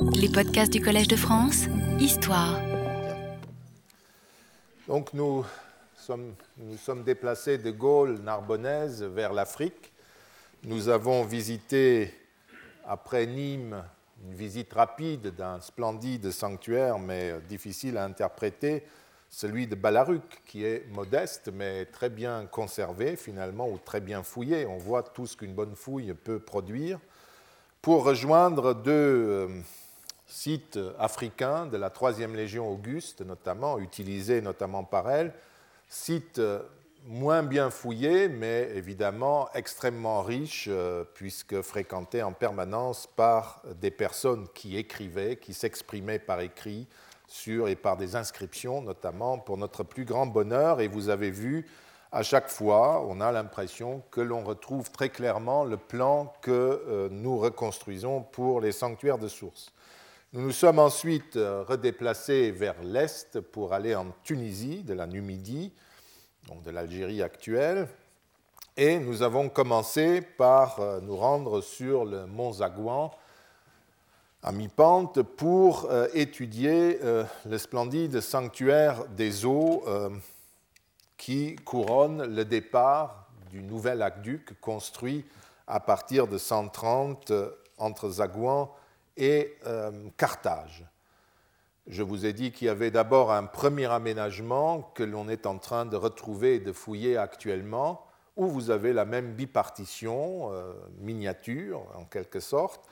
Les podcasts du Collège de France, Histoire. Donc nous sommes, nous sommes déplacés de Gaulle narbonnaise vers l'Afrique. Nous avons visité, après Nîmes, une visite rapide d'un splendide sanctuaire, mais difficile à interpréter, celui de Balaruc, qui est modeste, mais très bien conservé finalement, ou très bien fouillé. On voit tout ce qu'une bonne fouille peut produire. Pour rejoindre deux euh, sites africains de la 3e Légion Auguste, notamment, utilisés notamment par elle, sites euh, moins bien fouillés, mais évidemment extrêmement riches, euh, puisque fréquentés en permanence par des personnes qui écrivaient, qui s'exprimaient par écrit, sur et par des inscriptions, notamment pour notre plus grand bonheur. Et vous avez vu, à chaque fois, on a l'impression que l'on retrouve très clairement le plan que euh, nous reconstruisons pour les sanctuaires de sources. Nous nous sommes ensuite euh, redéplacés vers l'est pour aller en Tunisie, de la Numidie, donc de l'Algérie actuelle, et nous avons commencé par euh, nous rendre sur le mont Zagouan, à mi-pente pour euh, étudier le splendide sanctuaire des eaux qui couronne le départ du nouvel aqueduc construit à partir de 130 entre Zagouan et Carthage. Je vous ai dit qu'il y avait d'abord un premier aménagement que l'on est en train de retrouver et de fouiller actuellement, où vous avez la même bipartition, miniature en quelque sorte,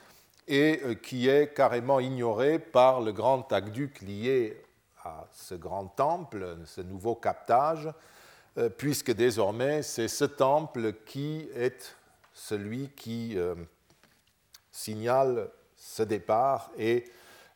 et euh, qui est carrément ignoré par le grand aqueduc lié à ce grand temple, ce nouveau captage, euh, puisque désormais c'est ce temple qui est celui qui euh, signale ce départ et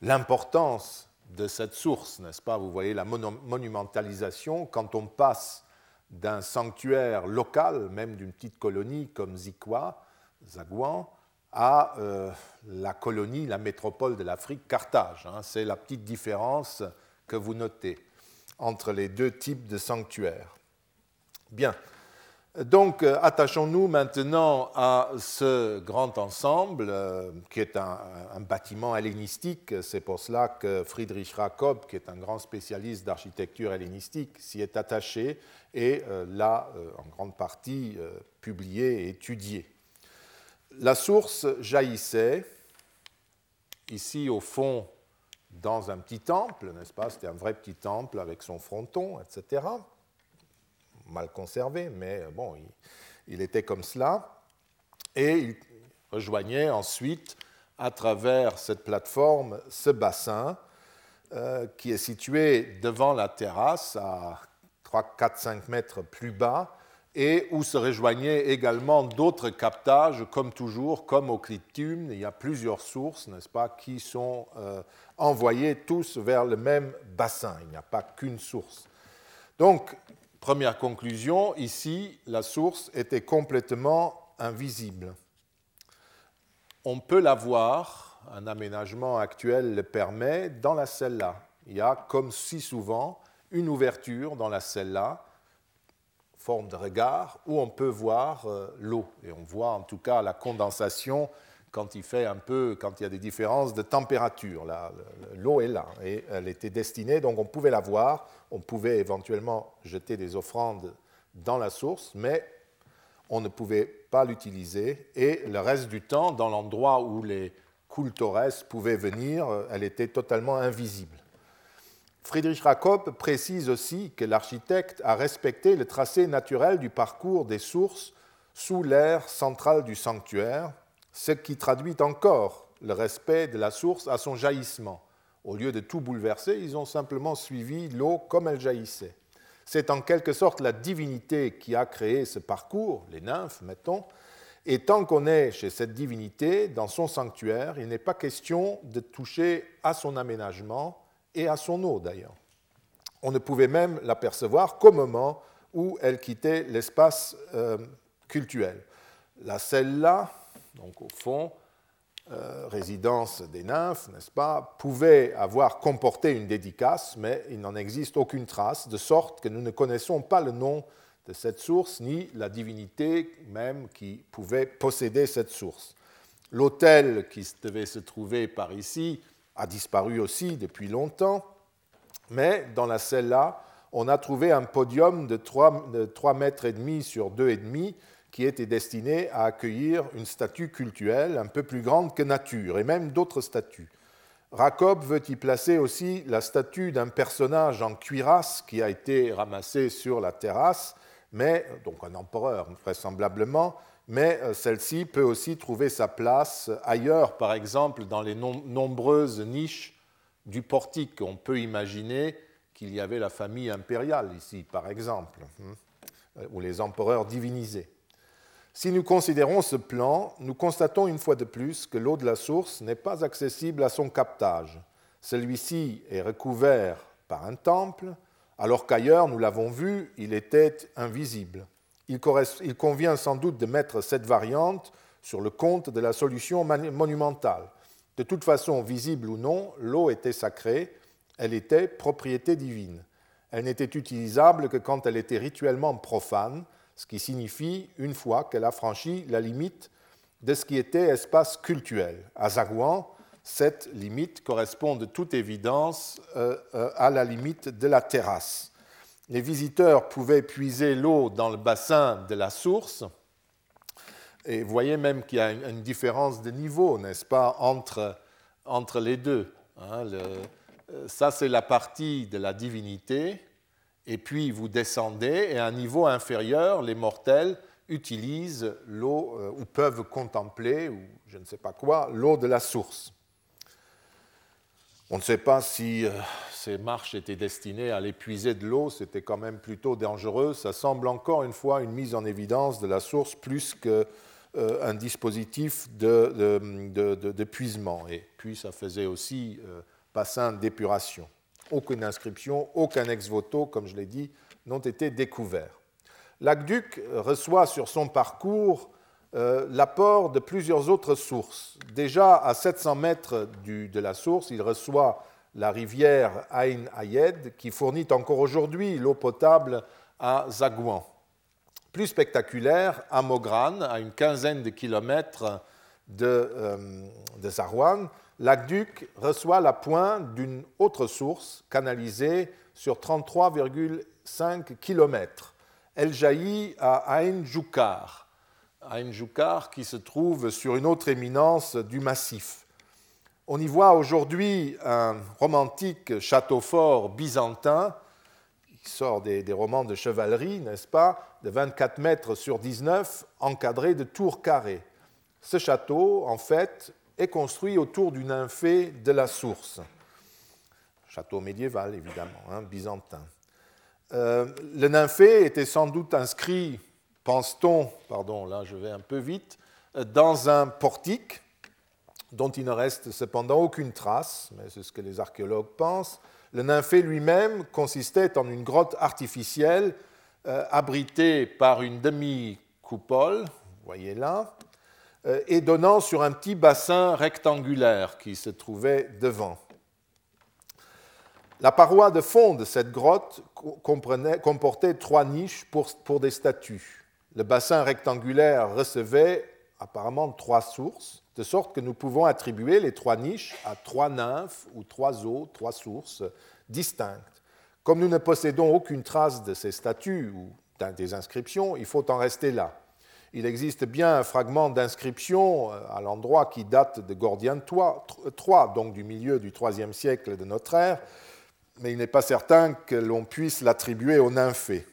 l'importance de cette source, n'est-ce pas? Vous voyez la monumentalisation quand on passe d'un sanctuaire local, même d'une petite colonie comme Zikwa, Zagouan, à euh, la colonie, la métropole de l'Afrique, Carthage. Hein. C'est la petite différence que vous notez entre les deux types de sanctuaires. Bien. Donc, euh, attachons-nous maintenant à ce grand ensemble, euh, qui est un, bâtiment hellénistique. C'est pour cela que Friedrich Rakob, qui est un grand spécialiste d'architecture hellénistique, s'y est attaché et l'a en grande partie publié et étudié la source jaillissait ici au fond dans un petit temple, n'est-ce pas? C'était un vrai petit temple avec son fronton, etc. Mal conservé, mais bon, il, était comme cela. Et il rejoignait ensuite, à travers cette plateforme, ce bassin euh, qui est situé devant la terrasse à 3, 4, 5 mètres plus bas et où se rejoignaient également d'autres captages, comme toujours, comme au Cliptum. Il y a plusieurs sources, n'est-ce pas, qui sont euh, envoyées tous vers le même bassin. Il n'y a pas qu'une source. Donc, première conclusion, ici, la source était complètement invisible. On peut la voir, un aménagement actuel le permet, dans la celle-là. Il y a, comme si souvent, une ouverture dans la celle-là forme de regard où on peut voir euh, l'eau. Et on voit en tout cas la condensation quand il fait un peu, quand il y a des différences de température. L'eau est là et elle était destinée, donc on pouvait la voir, on pouvait éventuellement jeter des offrandes dans la source, mais on ne pouvait pas l'utiliser. Et le reste du temps, dans l'endroit où les cultores pouvaient venir, elle était totalement invisible. Friedrich Rakob précise aussi que l'architecte a respecté le tracé naturel du parcours des sources sous l'aire centrale du sanctuaire, ce qui traduit encore le respect de la source à son jaillissement. Au lieu de tout bouleverser, ils ont simplement suivi l'eau comme elle jaillissait. C'est en quelque sorte la divinité qui a créé ce parcours, les nymphes, mettons, et tant qu'on est chez cette divinité, dans son sanctuaire, il n'est pas question de toucher à son aménagement, et à son eau d'ailleurs. On ne pouvait même l'apercevoir qu'au moment où elle quittait l'espace euh, cultuel. La celle-là, donc au fond, euh, résidence des nymphes, n'est-ce pas, pouvait avoir comporté une dédicace, mais il n'en existe aucune trace, de sorte que nous ne connaissons pas le nom de cette source, ni la divinité même qui pouvait posséder cette source. L'autel qui devait se trouver par ici a disparu aussi depuis longtemps, mais dans la celle-là, on a trouvé un podium de 3, mètres et demi sur 2,5 qui était destiné à accueillir une statue cultuelle un peu plus grande que nature, et même d'autres statues. Racob veut y placer aussi la statue d'un personnage en cuirasse qui a été ramassé sur la terrasse, mais, donc un empereur vraisemblablement, mais euh, celle-ci peut aussi trouver sa place ailleurs, par exemple dans les nombreuses niches du portique. On peut imaginer qu'il y avait la famille impériale ici, par exemple, hein, ou les empereurs divinisés. Si nous considérons ce plan, nous constatons une fois de plus que l'eau de la source n'est pas accessible à son captage. Celui-ci est recouvert par un temple, alors qu'ailleurs, nous l'avons vu, il était invisible. Il, convient sans doute de mettre cette variante sur le compte de la solution monumentale. De toute façon, visible ou non, l'eau était sacrée, elle était propriété divine. Elle n'était utilisable que quand elle était rituellement profane, ce qui signifie une fois qu'elle a franchi la limite de ce qui était espace cultuel. À Zagouan, cette limite correspond de toute évidence euh, euh, à la limite de la terrasse. Les visiteurs pouvaient puiser l'eau dans le bassin de la source, et vous voyez même qu'il y a une différence de niveau, n'est-ce pas, entre, entre les deux. Hein, euh, ça, c'est la partie de la divinité, et puis vous descendez, et à un niveau inférieur, les mortels utilisent l'eau, euh, ou peuvent contempler, ou je ne sais pas quoi, l'eau de la source. On ne sait pas si euh, ces marches étaient destinées à l'épuiser de l'eau, c'était quand même plutôt dangereux. Ça semble encore une fois une mise en évidence de la source plus qu'un euh, dispositif d'épuisement. Et puis ça faisait aussi bassin d'épuration. Aucune inscription, aucun ex-voto, comme je l'ai dit, n'ont été découverts. L'aqueduc reçoit sur son parcours euh, l'apport de plusieurs autres sources. Déjà à 700 mètres de la source, il reçoit la rivière Ain Ayed, qui fournit encore aujourd'hui l'eau potable à Zagouan. Plus spectaculaire, à Mogran, à une quinzaine de kilomètres de, euh, l'aqueduc reçoit la pointe d'une autre source canalisée sur 33,5 km. Elle jaillit à Ain Joukar, Ain Joukar qui se trouve sur une autre éminence du massif. On y voit aujourd'hui un romantique château fort byzantin, qui sort des, des romans de chevalerie, n'est-ce pas, de 24 mètres sur 19, encadré de tours carrées. Ce château, en fait, est construit autour du nymphée de la source. Château médiéval, évidemment, hein, byzantin. Euh, le nymphée était sans doute inscrit, pense-t-on, pardon, là je vais un peu vite, dans un portique dont il ne reste cependant aucune trace, mais c'est ce que les archéologues pensent. Le nymphée lui-même consistait en une grotte artificielle euh, abritée par une demi-coupole, voyez là, et donnant sur un petit bassin rectangulaire qui se trouvait devant. La paroi de fond de cette grotte comportait trois niches pour, des statues. Le bassin rectangulaire recevait apparemment trois sources, de sorte que nous pouvons attribuer les trois niches à trois nymphes ou trois eaux, trois sources distinctes. Comme nous ne possédons aucune trace de ces statues ou des inscriptions, il faut en rester là. Il existe bien un fragment d'inscription euh, à l'endroit qui date de Gordien III, donc du milieu du IIIe siècle de notre ère, mais il n'est pas certain que l'on puisse l'attribuer aux nymphées.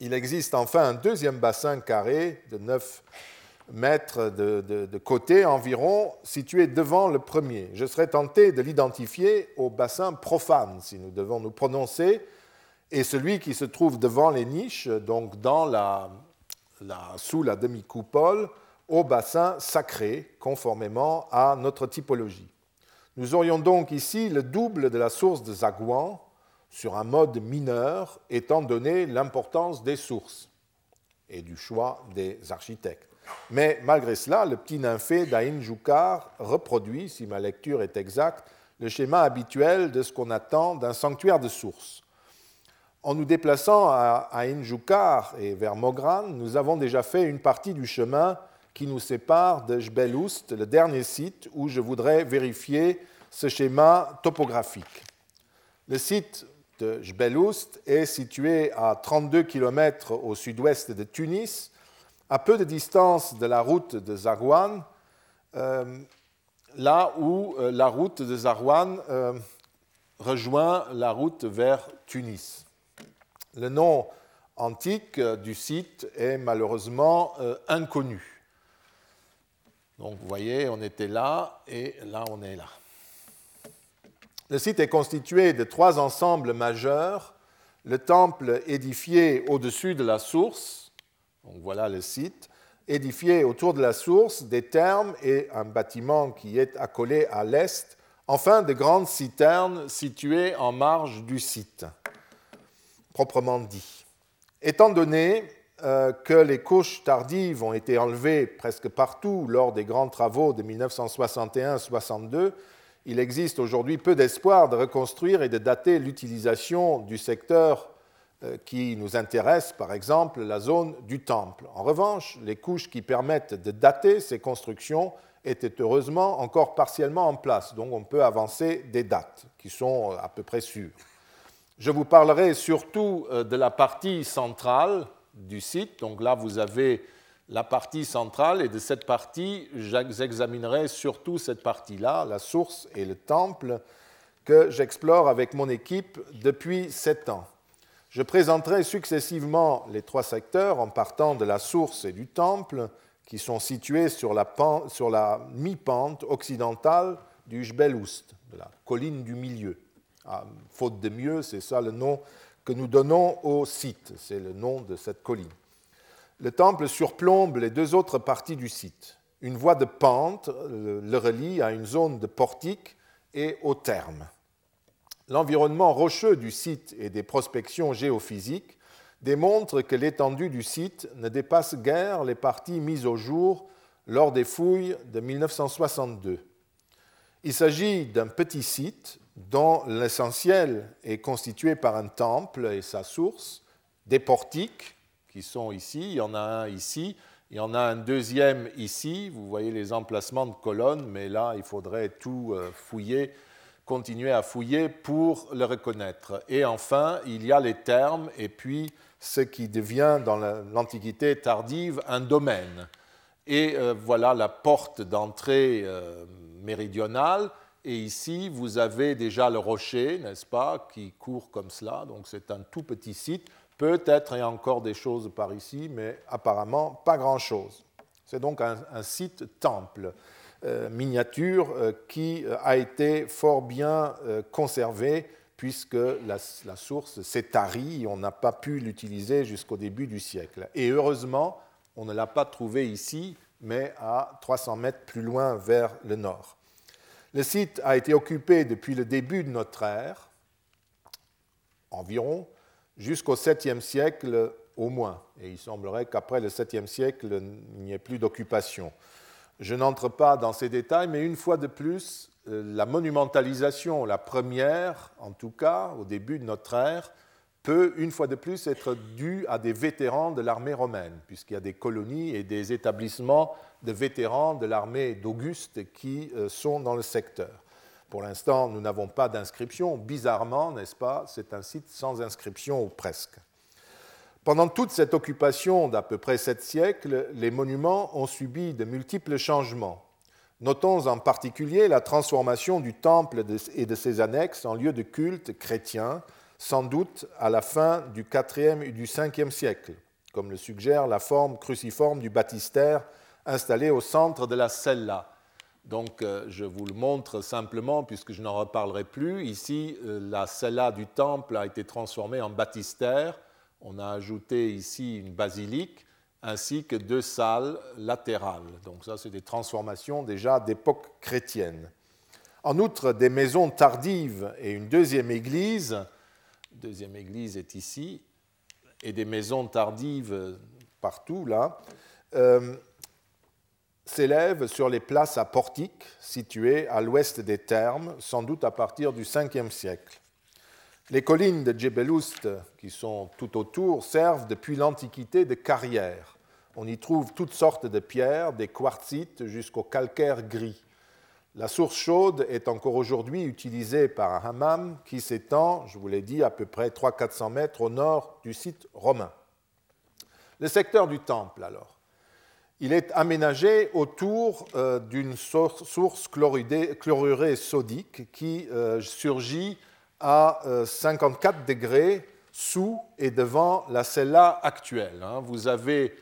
Il existe enfin un deuxième bassin carré de 9 mètres de, de, côté environ, situé devant le premier. Je serais tenté de l'identifier au bassin profane, si nous devons nous prononcer, et celui qui se trouve devant les niches, donc dans la, sous la demi-coupole au bassin sacré, conformément à notre typologie. Nous aurions donc ici le double de la source de Zagouan sur un mode mineur, étant donné l'importance des sources et du choix des architectes. Mais malgré cela, le petit nymphée d'Aïn Joukar reproduit, si ma lecture est exacte, le schéma habituel de ce qu'on attend d'un sanctuaire de sources. En nous déplaçant à, Injukar et vers Mogran, nous avons déjà fait une partie du chemin qui nous sépare de Jbeloust, le dernier site où je voudrais vérifier ce schéma topographique. Le site de Jbeloust est situé à 32 km au sud-ouest de Tunis, à peu de distance de la route de Zarwan, euh, là où euh, la route de Zarwan euh, rejoint la route vers Tunis. Le nom antique du site est malheureusement inconnu. Donc vous voyez, on était là et là on est là. Le site est constitué de trois ensembles majeurs. Le temple édifié au-dessus de la source, donc voilà le site, édifié autour de la source, des thermes et un bâtiment qui est accolé à l'est, enfin de grandes citernes situées en marge du site, proprement dit. Étant donné euh, que les couches tardives ont été enlevées presque partout lors des grands travaux de 1961-62, il existe aujourd'hui peu d'espoir de reconstruire et de dater l'utilisation du secteur euh, qui nous intéresse, par exemple la zone du temple. En revanche, les couches qui permettent de dater ces constructions étaient heureusement encore partiellement en place, donc on peut avancer des dates qui sont à peu près sûres. Je vous parlerai surtout euh, de la partie centrale du site, donc là vous avez la partie centrale et de cette partie, j'examinerai surtout cette partie-là, la source et le temple, que j'explore avec mon équipe depuis sept ans. Je présenterai successivement les trois secteurs en partant de la source et du temple, qui sont situés sur la, mi-pente occidentale du Jbel Oust, de la colline du milieu. Ah, faute de mieux, c'est ça le nom que nous donnons au site, c'est le nom de cette colline. Le temple surplombe les deux autres parties du site. Une voie de pente le relie à une zone de portique et au terme. L'environnement rocheux du site et des prospections géophysiques démontrent que l'étendue du site ne dépasse guère les parties mises au jour lors des fouilles de 1962. Il s'agit d'un petit site dont l'essentiel est constitué par un temple et sa source, des portiques, qui sont ici. Il y en a un ici. Il y en a un deuxième ici. Vous voyez les emplacements de colonnes, mais là, il faudrait tout euh, fouiller, continuer à fouiller pour le reconnaître. Et enfin, il y a les termes et puis ce qui devient dans l'Antiquité tardive un domaine. Et euh, voilà la porte d'entrée euh, méridionale. Et ici, vous avez déjà le rocher, n'est-ce pas, qui court comme cela. Donc c'est un tout petit site Peut-être y a encore des choses par ici, mais apparemment pas grand-chose. C'est donc un, site temple euh, miniature euh, qui euh, a été fort bien conservé puisque la, la source s'est tarie et on n'a pas pu l'utiliser jusqu'au début du siècle. Et heureusement, on ne l'a pas trouvé ici, mais à 300 mètres plus loin vers le nord. Le site a été occupé depuis le début de notre ère, environ, jusqu'au 7e siècle au moins. Et il semblerait qu'après le 7e siècle, il n'y ait plus d'occupation. Je n'entre pas dans ces détails, mais une fois de plus, euh, la monumentalisation, la première en tout cas, au début de notre ère, peut une fois de plus être due à des vétérans de l'armée romaine, puisqu'il y a des colonies et des établissements de vétérans de l'armée d'Auguste qui euh, sont dans le secteur. Pour l'instant, nous n'avons pas d'inscription. Bizarrement, n'est-ce pas, c'est un site sans inscription ou presque. Pendant toute cette occupation d'à peu près sept siècles, les monuments ont subi de multiples changements. Notons en particulier la transformation du temple et de ses annexes en lieu de culte chrétien, sans doute à la fin du IVe et du Ve siècle, comme le suggère la forme cruciforme du baptistère installé au centre de la cella, donc euh, je vous le montre simplement puisque je n'en reparlerai plus. Ici, euh, la cella du temple a été transformée en baptistère. On a ajouté ici une basilique ainsi que deux salles latérales. Donc ça, c'est des transformations déjà d'époque chrétienne. En outre, des maisons tardives et une deuxième église, deuxième église est ici, et des maisons tardives partout là, euh, s'élève sur les places à portiques situées à l'ouest des thermes, sans doute à partir du 5e siècle. Les collines de Djebeloust, qui sont tout autour, servent depuis l'Antiquité de carrières. On y trouve toutes sortes de pierres, des quartzites jusqu'au calcaire gris. La source chaude est encore aujourd'hui utilisée par un hammam qui s'étend, je vous l'ai dit, à peu près 300-400 mètres au nord du site romain. Le secteur du temple, alors. Il est aménagé autour euh, d'une source chlorurée sodique qui euh, surgit à 54 euh, degrés sous et devant la cella actuelle. Hein. Vous avez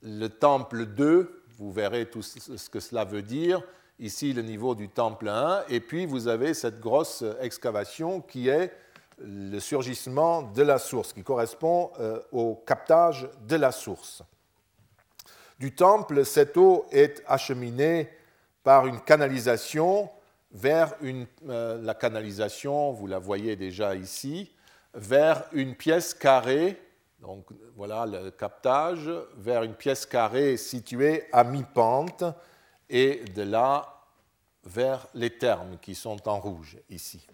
le temple 2, vous verrez tout ce que cela veut dire, ici le niveau du temple 1, et puis vous avez cette grosse excavation qui est le surgissement de la source, qui correspond euh, au captage de la source. Du temple, cette eau est acheminée par une canalisation vers une, euh, la canalisation, vous la voyez déjà ici, vers une pièce carrée, donc voilà le captage, vers une pièce carrée située à mi-pente, et de là vers les termes qui sont en rouge ici.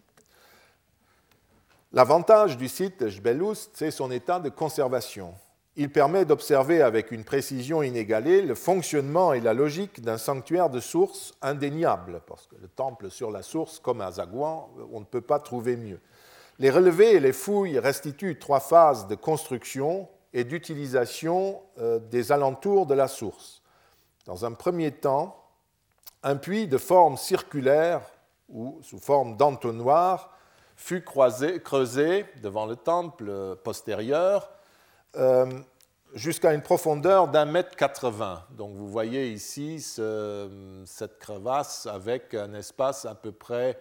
L'avantage du site Jbeloust, c'est son état de conservation. Il permet d'observer avec une précision inégalée le fonctionnement et la logique d'un sanctuaire de source indéniable, parce que le temple sur la source, comme à Zagouan, on ne peut pas trouver mieux. Les relevés et les fouilles restituent trois phases de construction et d'utilisation euh, des alentours de la source. Dans un premier temps, un puits de forme circulaire ou sous forme d'entonnoir fut creusé devant le temple postérieur euh, jusqu'à une profondeur d'un mètre quatre-vingts. Donc vous voyez ici cette crevasse avec un espace à peu près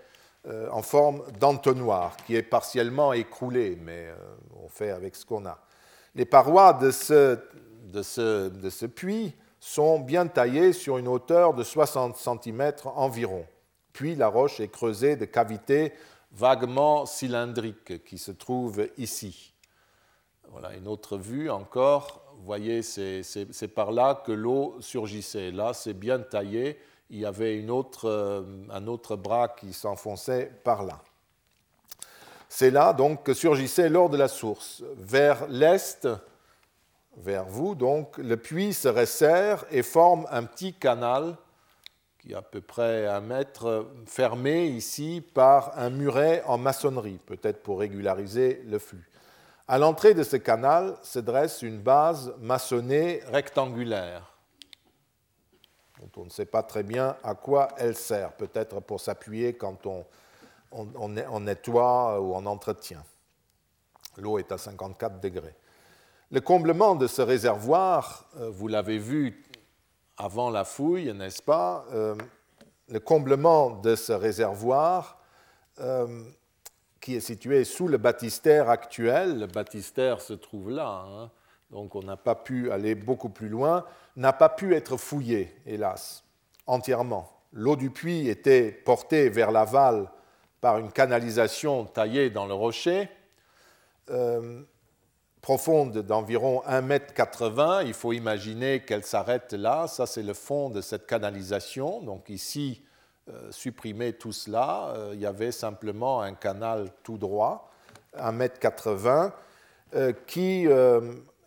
euh, en forme d'entonnoir, qui est partiellement écroulé, mais euh, on fait avec ce qu'on a. Les parois de ce puits sont bien taillées sur une hauteur de 60 cm environ. Puis la roche est creusée de cavités vaguement cylindriques qui se trouvent ici. Voilà une autre vue encore. Vous voyez, c'est par là que l'eau surgissait. Là, c'est bien taillé il y avait euh, un autre bras qui s'enfonçait par là. C'est là donc que surgissait l'eau de la source. Vers l'est, vers vous, donc, le puits se resserre et forme un petit canal qui est à peu près un mètre, fermé ici par un muret en maçonnerie, peut-être pour régulariser le flux. À l'entrée de ce canal se dresse une base maçonnée rectangulaire on ne sait pas très bien à quoi elle sert, peut-être pour s'appuyer quand on, on, nettoie ou on entretient. L'eau est à 54 degrés. Le comblement de ce réservoir, euh, vous l'avez vu avant la fouille, n'est-ce pas? Euh, Le comblement de ce réservoir, euh, qui est situé sous le baptistère actuel, le baptistère se trouve là, hein, donc on n'a pas pu aller beaucoup plus loin, n'a pas pu être fouillé, hélas, entièrement. L'eau du puits était portée vers l'aval par une canalisation taillée dans le rocher, profonde d'environ 1,80 m. Il faut imaginer qu'elle s'arrête là. Ça, c'est le fond de cette canalisation. Donc ici, euh, supprimer tout cela, euh, il y avait simplement un canal tout droit, 1,80 m, qui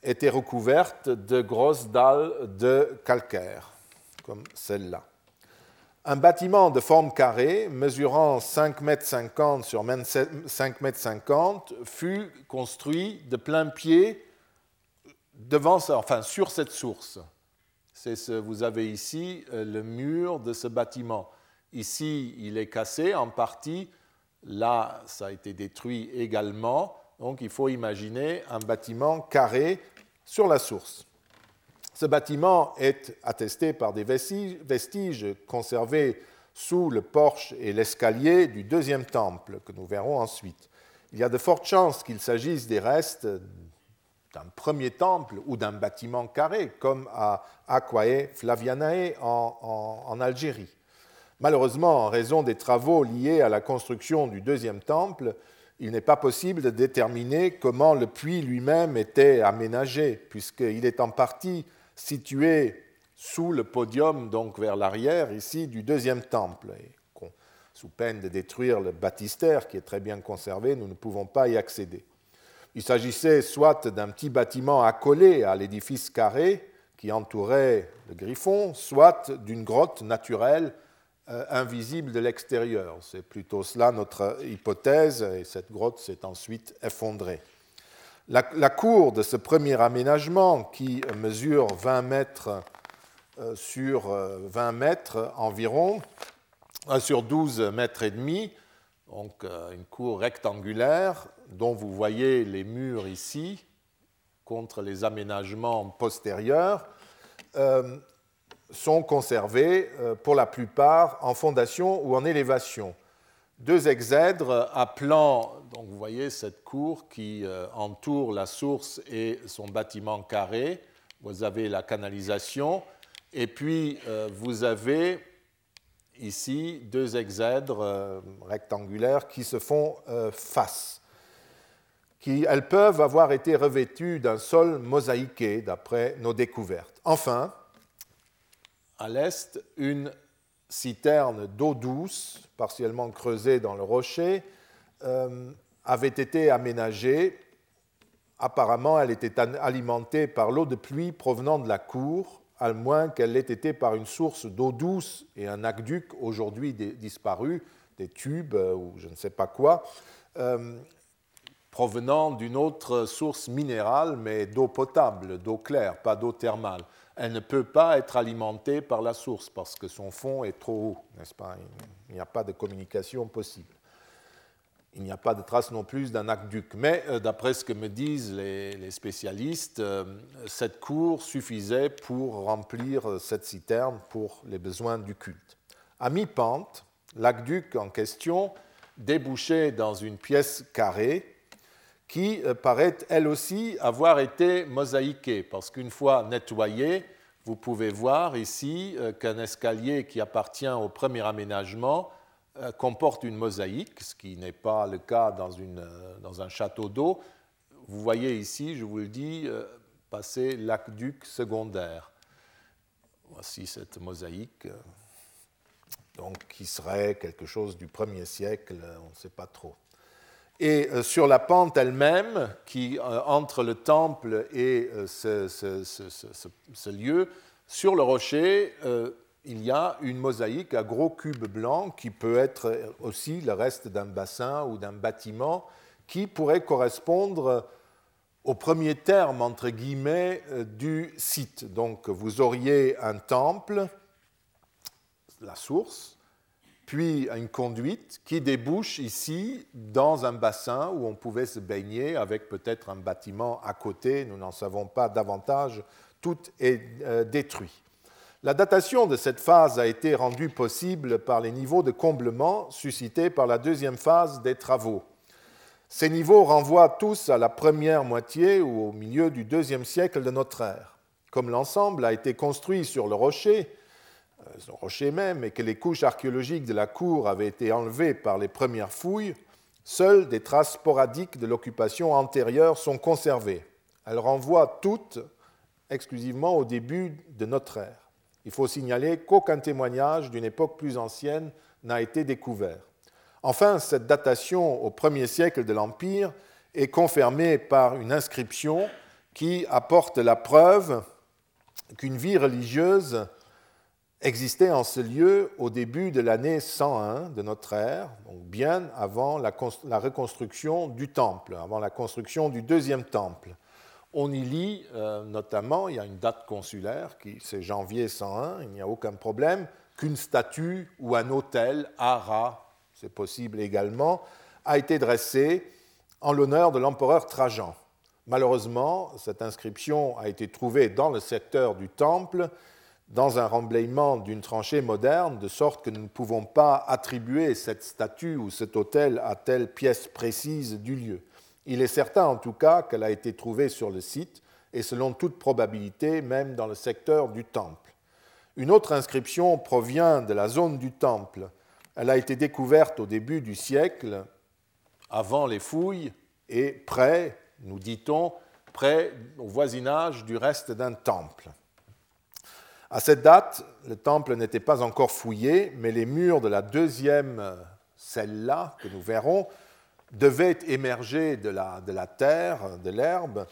était recouverte de grosses dalles de calcaire, comme celle-là. Un bâtiment de forme carrée, mesurant 5,50 m sur 5,50 m, fut construit de plein pied devant, enfin, sur cette source. Ce, vous avez ici euh, le mur de ce bâtiment. Ici, il est cassé en partie. Là, ça a été détruit également. Donc, il faut imaginer un bâtiment carré sur la source. Ce bâtiment est attesté par des vestiges conservés sous le porche et l'escalier du deuxième temple, que nous verrons ensuite. Il y a de fortes chances qu'il s'agisse des restes d'un premier temple ou d'un bâtiment carré, comme à Aquae Flavianae en Algérie. Malheureusement, en raison des travaux liés à la construction du deuxième temple, il n'est pas possible de déterminer comment le puits lui-même était aménagé, puisqu'il est en partie situé sous le podium, donc vers l'arrière, ici, du deuxième temple. Sous peine de détruire le baptistère, qui est très bien conservé, nous ne pouvons pas y accéder. Il s'agissait soit d'un petit bâtiment accolé à l'édifice carré qui entourait le griffon, soit d'une grotte naturelle invisible de l'extérieur. C'est plutôt cela notre hypothèse, et cette grotte s'est ensuite effondrée. La, cour de ce premier aménagement, qui mesure 20 mètres sur 20 mètres environ, sur 12 mètres et demi, donc une cour rectangulaire dont vous voyez les murs ici contre les aménagements postérieurs, euh, sont conservés euh, pour la plupart en fondation ou en élévation. Deux exèdres à plan, donc vous voyez cette cour qui euh, entoure la source et son bâtiment carré. Vous avez la canalisation et puis vous avez ici deux exèdres rectangulaires qui se font face elles peuvent avoir été revêtues d'un sol mosaïqué, d'après nos découvertes. Enfin, à l'est, une citerne d'eau douce, partiellement creusée dans le rocher, euh, avait été aménagée. Apparemment, elle était alimentée par l'eau de pluie provenant de la cour, à moins qu'elle l'ait été par une source d'eau douce et un aqueduc aujourd'hui disparu, des tubes euh, ou je ne sais pas quoi. Euh, provenant d'une autre source minérale, mais d'eau potable, d'eau claire, pas d'eau thermale. Elle ne peut pas être alimentée par la source parce que son fond est trop haut, n'est-ce pas? Il n'y a pas de communication possible. Il n'y a pas de trace non plus d'un aqueduc. Mais euh, d'après ce que me disent les, spécialistes, euh, cette cour suffisait pour remplir cette citerne pour les besoins du culte. À mi-pente, l'aqueduc en question débouchait dans une pièce carrée qui euh, paraît elle aussi avoir été mosaïquée, parce qu'une fois nettoyée, vous pouvez voir ici euh, qu'un escalier qui appartient au premier aménagement euh, comporte une mosaïque, ce qui n'est pas le cas dans, un château d'eau. Vous voyez ici, je vous le dis, passer l'aqueduc secondaire. Voici cette mosaïque, donc, qui serait quelque chose du premier siècle, on ne sait pas trop. Et euh, sur la pente elle-même, qui euh, entre le temple et euh, ce, lieu, sur le rocher, il y a une mosaïque à gros cubes blancs qui peut être aussi le reste d'un bassin ou d'un bâtiment qui pourrait correspondre au premier terme, entre guillemets, du site. Donc vous auriez un temple, la source, puis une conduite qui débouche ici dans un bassin où on pouvait se baigner avec peut-être un bâtiment à côté, nous n'en savons pas davantage, tout est euh, détruit. La datation de cette phase a été rendue possible par les niveaux de comblement suscités par la deuxième phase des travaux. Ces niveaux renvoient tous à la première moitié ou au milieu du deuxième siècle de notre ère. Comme l'ensemble a été construit sur le rocher, son euh, rocher même, et que les couches archéologiques de la cour avaient été enlevées par les premières fouilles, seules des traces sporadiques de l'occupation antérieure sont conservées. Elles renvoient toutes exclusivement au début de notre ère. Il faut signaler qu'aucun témoignage d'une époque plus ancienne n'a été découvert. Enfin, cette datation au premier siècle de l'Empire est confirmée par une inscription qui apporte la preuve qu'une vie religieuse existait en ce lieu au début de l'année 101 de notre ère, donc bien avant la, reconstruction du temple, avant la construction du deuxième temple. On y lit euh, notamment, il y a une date consulaire, qui c'est janvier 101, il n'y a aucun problème, qu'une statue ou un autel à Ra, c'est possible également, a été dressé en l'honneur de l'empereur Trajan. Malheureusement, cette inscription a été trouvée dans le secteur du temple dans un remblayement d'une tranchée moderne, de sorte que nous ne pouvons pas attribuer cette statue ou cet autel à telle pièce précise du lieu. Il est certain en tout cas qu'elle a été trouvée sur le site et selon toute probabilité même dans le secteur du temple. Une autre inscription provient de la zone du temple. Elle a été découverte au début du siècle, avant les fouilles, et près, nous dit-on, près au voisinage du reste d'un temple. À cette date, le temple n'était pas encore fouillé, mais les murs de la deuxième celle-là, que nous verrons, devaient émerger de la, terre, de l'herbe,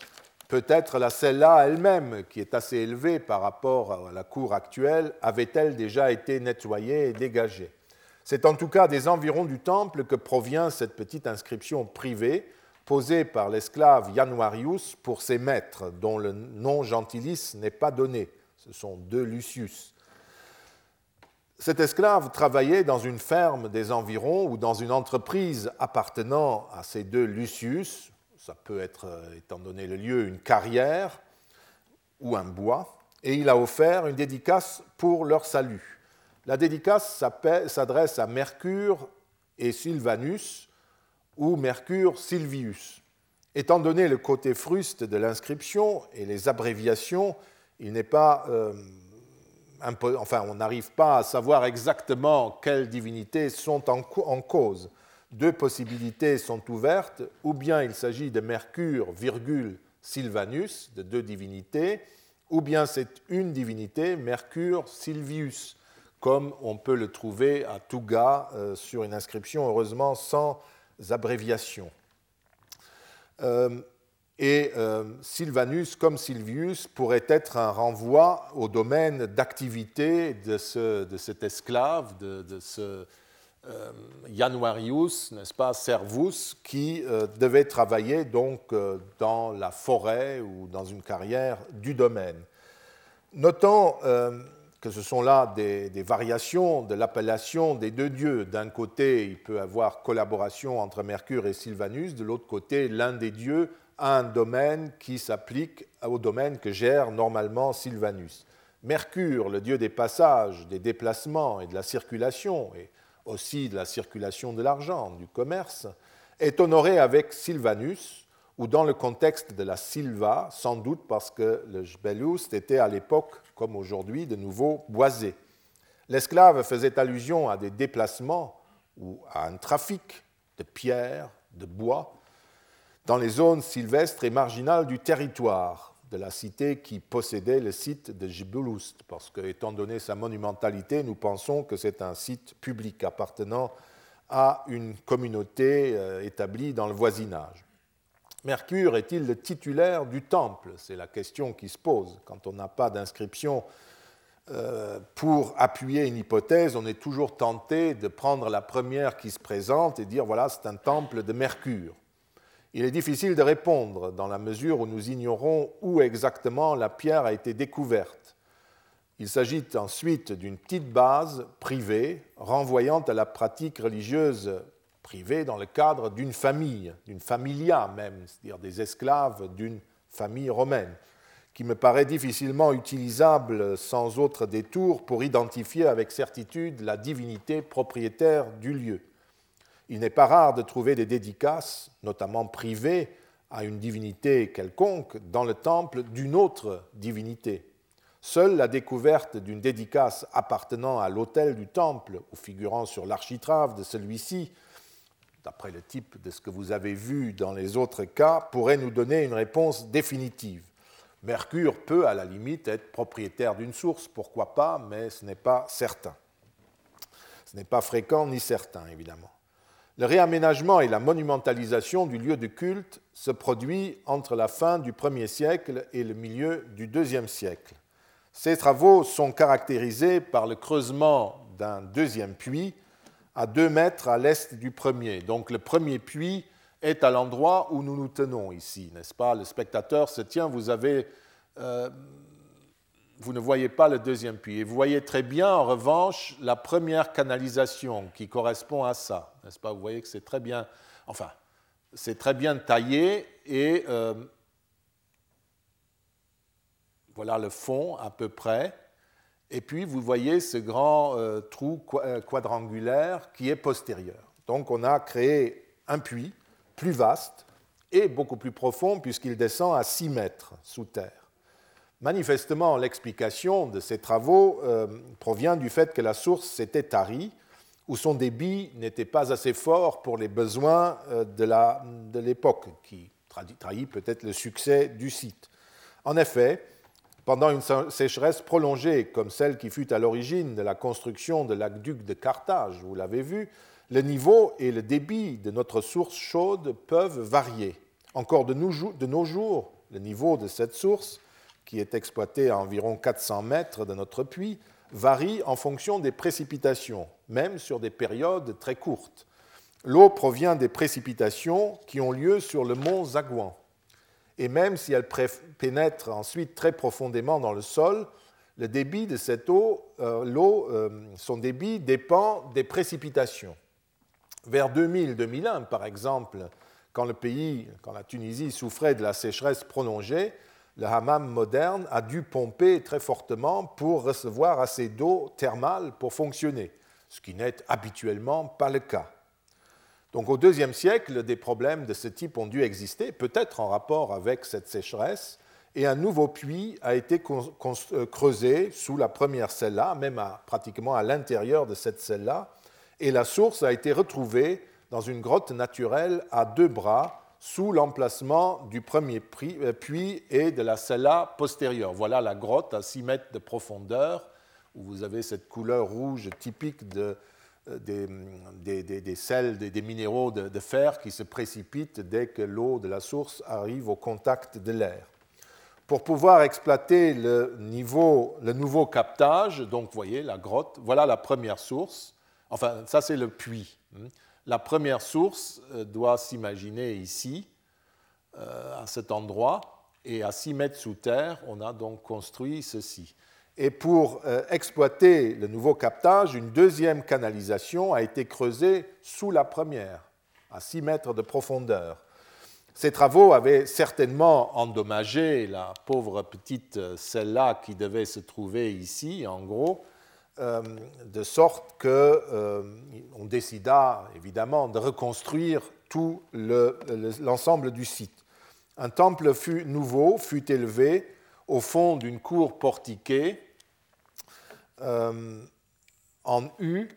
Peut-être la celle-là elle-même, qui est assez élevée par rapport à la cour actuelle, avait-elle déjà été nettoyée et dégagée C'est en tout cas des environs du temple que provient cette petite inscription privée posée par l'esclave Januarius pour ses maîtres, dont le nom gentilis n'est pas donné. Ce sont deux Lucius. Cet esclave travaillait dans une ferme des environs ou dans une entreprise appartenant à ces deux Lucius, ça peut être, euh, étant donné le lieu, une carrière ou un bois, et il a offert une dédicace pour leur salut. La dédicace s'adresse à Mercure et Sylvanus, ou Mercure Silvius. Étant donné le côté fruste de l'inscription et les abréviations, il n'est pas, euh, enfin, on n'arrive pas à savoir exactement quelles divinités sont en cause. Deux possibilités sont ouvertes, ou bien il s'agit de Mercure, virgule, Sylvanus, de deux divinités, ou bien c'est une divinité, Mercure Silvius, comme on peut le trouver à Touga euh, sur une inscription, heureusement sans abréviation. Euh, et euh, Sylvanus, comme Silvius, pourrait être un renvoi au domaine d'activité de, cet esclave, de ce euh, Januarius, n'est-ce pas, Servus, qui euh, devait travailler donc dans la forêt ou dans une carrière du domaine. Notons que ce sont là des, des variations de l'appellation des deux dieux. D'un côté, il peut avoir collaboration entre Mercure et Sylvanus, de l'autre côté, l'un des dieux un domaine qui s'applique au domaine que gère normalement Sylvanus. Mercure, le dieu des passages, des déplacements et de la circulation, et aussi de la circulation de l'argent, du commerce, est honoré avec Sylvanus, ou dans le contexte de la Silva, sans doute parce que le Jbelus était à l'époque, comme aujourd'hui, de nouveau boisé. L'esclave faisait allusion à des déplacements ou à un trafic de pierres, de bois, dans les zones sylvestres et marginales du territoire, de la cité qui possédait le site de Jibulust, parce que, étant donné sa monumentalité, nous pensons que c'est un site public appartenant à une communauté euh, établie dans le voisinage. Mercure est-il le titulaire du temple? C'est la question qui se pose. Quand on n'a pas d'inscription euh, pour appuyer une hypothèse, on est toujours tenté de prendre la première qui se présente et dire voilà, c'est un temple de Mercure. Il est difficile de répondre dans la mesure où nous ignorons où exactement la pierre a été découverte. Il s'agit ensuite d'une petite base privée renvoyant à la pratique religieuse privée dans le cadre d'une famille, d'une familia même, c'est-à-dire des esclaves d'une famille romaine, qui me paraît difficilement utilisable sans autre détour pour identifier avec certitude la divinité propriétaire du lieu. Il n'est pas rare de trouver des dédicaces, notamment privées, à une divinité quelconque dans le temple d'une autre divinité. Seule la découverte d'une dédicace appartenant à l'autel du temple ou figurant sur l'architrave de celui-ci, d'après le type de ce que vous avez vu dans les autres cas, pourrait nous donner une réponse définitive. Mercure peut à la limite être propriétaire d'une source, pourquoi pas, mais ce n'est pas certain. Ce n'est pas fréquent ni certain, évidemment. Le réaménagement et la monumentalisation du lieu de culte se produit entre la fin du 1er siècle et le milieu du 2e siècle. Ces travaux sont caractérisés par le creusement d'un deuxième puits à deux mètres à l'est du premier. Donc le premier puits est à l'endroit où nous nous tenons ici, n'est-ce pas? Le spectateur se tient, vous avez euh, vous ne voyez pas le deuxième puits. Et vous voyez très bien, en revanche, la première canalisation qui correspond à ça, n'est-ce pas? Vous voyez que c'est très bien, enfin, c'est très bien taillé et euh, voilà le fond à peu près. Et puis vous voyez ce grand euh, trou euh, quadrangulaire qui est postérieur. Donc on a créé un puits plus vaste et beaucoup plus profond puisqu'il descend à 6 mètres sous terre. Manifestement, l'explication de ces travaux euh, provient du fait que la source s'était tarie ou son débit n'était pas assez fort pour les besoins euh, de l'époque, qui trahit peut-être le succès du site. En effet, pendant une sécheresse prolongée comme celle qui fut à l'origine de la construction de l'aqueduc de Carthage, vous l'avez vu, le niveau et le débit de notre source chaude peuvent varier. Encore de nos jours, le niveau de cette source, qui est exploitée à environ 400 mètres de notre puits, varie en fonction des précipitations, même sur des périodes très courtes. L'eau provient des précipitations qui ont lieu sur le mont Zagouan. Et même si elle pénètre ensuite très profondément dans le sol, le débit de cette eau, euh, euh, son débit dépend des précipitations. Vers 2000-2001, par exemple, quand le pays, quand la Tunisie souffrait de la sécheresse prolongée, le hammam moderne a dû pomper très fortement pour recevoir assez d'eau thermale pour fonctionner, ce qui n'est habituellement pas le cas. Donc au IIe siècle, des problèmes de ce type ont dû exister, peut-être en rapport avec cette sécheresse, et un nouveau puits a été euh, creusé sous la première celle-là, même pratiquement à l'intérieur de cette celle-là, et la source a été retrouvée dans une grotte naturelle à deux bras sous l'emplacement du premier euh, puits et de la cella postérieure. Voilà la grotte à 6 mètres de profondeur, où vous avez cette couleur rouge typique euh, des, des, sels, des, minéraux de, fer qui se précipitent dès que l'eau de la source arrive au contact de l'air. Pour pouvoir exploiter le, le nouveau captage, donc vous voyez la grotte, voilà la première source, enfin ça c'est le puits. La première source euh, doit s'imaginer ici, euh, à cet endroit, et à 6 mètres sous terre, on a donc construit ceci. Et pour euh, exploiter le nouveau captage, une deuxième canalisation a été creusée sous la première, à 6 mètres de profondeur. Ces travaux avaient certainement endommagé la pauvre petite celle-là qui devait se trouver ici, en gros, euh, de sorte qu'on euh, décida évidemment de reconstruire tout l'ensemble du site. Un temple fut nouveau fut élevé au fond d'une cour portiquée euh, en U.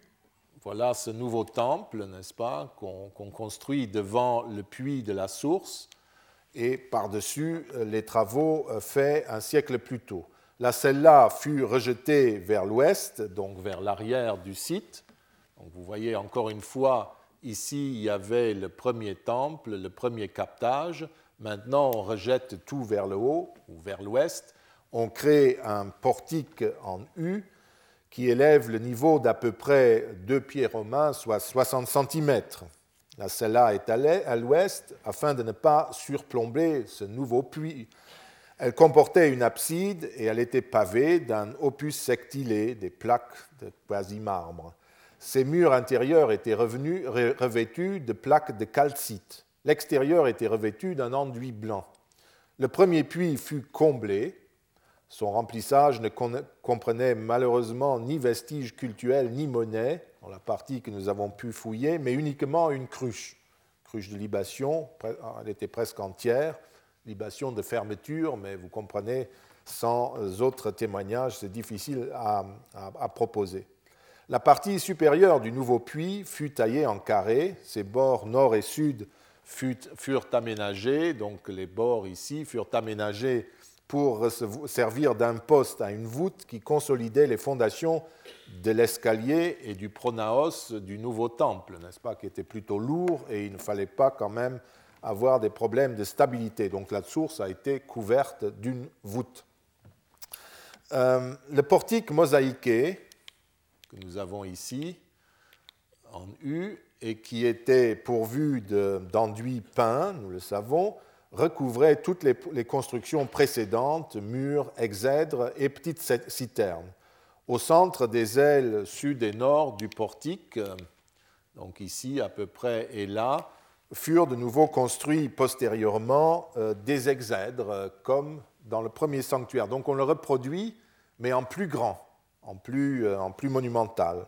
Voilà ce nouveau temple, n'est-ce pas, qu'on construit devant le puits de la source et par-dessus les travaux faits un siècle plus tôt. La celle-là fut rejetée vers l'ouest, donc vers l'arrière du site. vous voyez encore une fois, ici, il y avait le premier temple, le premier captage. Maintenant, on rejette tout vers le haut ou vers l'ouest. On crée un portique en U qui élève le niveau d'à peu près deux pieds romains, soit 60 cm. La celle-là est à l'ouest afin de ne pas surplomber ce nouveau puits elle comportait une abside et elle était pavée d'un opus sectilé, des plaques de quasi-marbre. Ses murs intérieurs étaient revêtus de plaques de calcite. L'extérieur était revêtu d'un enduit blanc. Le premier puits fut comblé. Son remplissage ne comprenait malheureusement ni vestiges cultuels ni monnaie, dans la partie que nous avons pu fouiller, mais uniquement une cruche. Cruche de libation, elle était presque entière, libation de fermeture, mais vous comprenez, sans autres témoignages, c'est difficile à, proposer. La partie supérieure du nouveau puits fut taillée en carré, ses bords nord et sud furent aménagés, donc les bords ici furent aménagés pour servir d'un poste à une voûte qui consolidait les fondations de l'escalier et du pronaos du nouveau temple, n'est-ce pas, qui était plutôt lourd et il ne fallait pas quand même avoir des problèmes de stabilité. Donc la source a été couverte d'une voûte. Euh, le portique mosaïqué que nous avons ici en U et qui était pourvu d'enduits peints, nous le savons, recouvrait toutes les, les, constructions précédentes, murs, exèdres et petites citernes. Au centre des ailes sud et nord du portique, donc ici à peu près et là, furent de nouveau construits postérieurement euh, des exèdres, euh, comme dans le premier sanctuaire. Donc on le reproduit, mais en plus grand, en plus, euh, en plus monumental.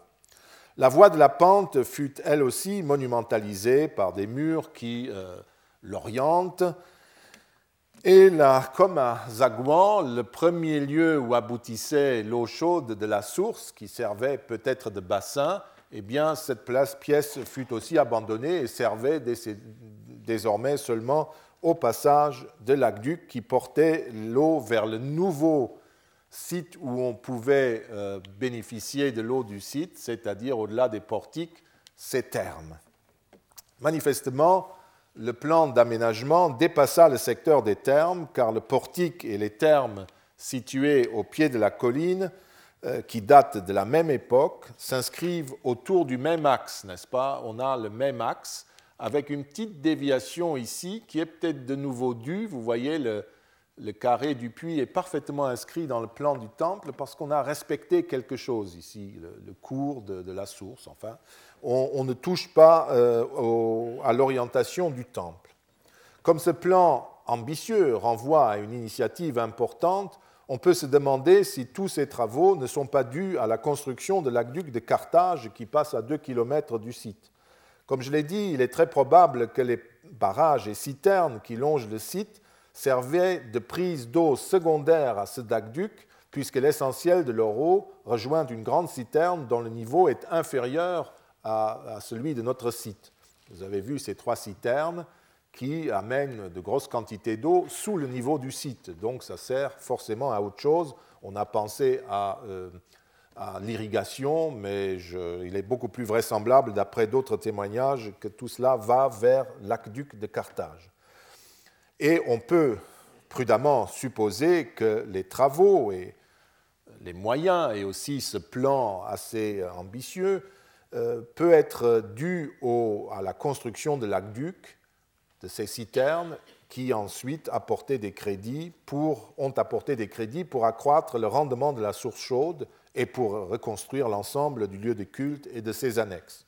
La voie de la pente fut elle aussi monumentalisée par des murs qui l'orientent. Et là, comme à Zagouan, le premier lieu où aboutissait l'eau chaude de la source, qui servait peut-être de bassin, eh bien, cette pièce fut aussi abandonnée et servait désormais seulement au passage de l'aqueduc qui portait l'eau vers le nouveau site où on pouvait euh, bénéficier de l'eau du site, c'est-à-dire au-delà des portiques, ces termes. Manifestement, le plan d'aménagement dépassa le secteur des thermes, car le portique et les thermes situés au pied de la colline, qui datent de la même époque, s'inscrivent autour du même axe, n'est-ce pas? On a le même axe, avec une petite déviation ici, qui est peut-être de nouveau due. Vous voyez, le, carré du puits est parfaitement inscrit dans le plan du temple, parce qu'on a respecté quelque chose ici, le, cours de, la source, enfin on, ne touche pas euh, à l'orientation du temple. Comme ce plan ambitieux renvoie à une initiative importante, on peut se demander si tous ces travaux ne sont pas dus à la construction de l'aqueduc de Carthage qui passe à 2 km du site. Comme je l'ai dit, il est très probable que les barrages et citernes qui longent le site servaient de prise d'eau secondaire à ce aqueduc, puisque l'essentiel de leur eau rejoint une grande citerne dont le niveau est inférieur à, celui de notre site. Vous avez vu ces trois citernes qui amènent de grosses quantités d'eau sous le niveau du site. Donc ça sert forcément à autre chose. On a pensé à, euh, l'irrigation, mais il est beaucoup plus vraisemblable, d'après d'autres témoignages, que tout cela va vers l'aqueduc de Carthage. Et on peut prudemment supposer que les travaux et les moyens et aussi ce plan assez ambitieux euh, peut être dû à la construction de l'aqueduc, de ces citernes, qui ensuite ont apporté des crédits pour accroître le rendement de la source chaude et pour reconstruire l'ensemble du lieu de culte et de ses annexes.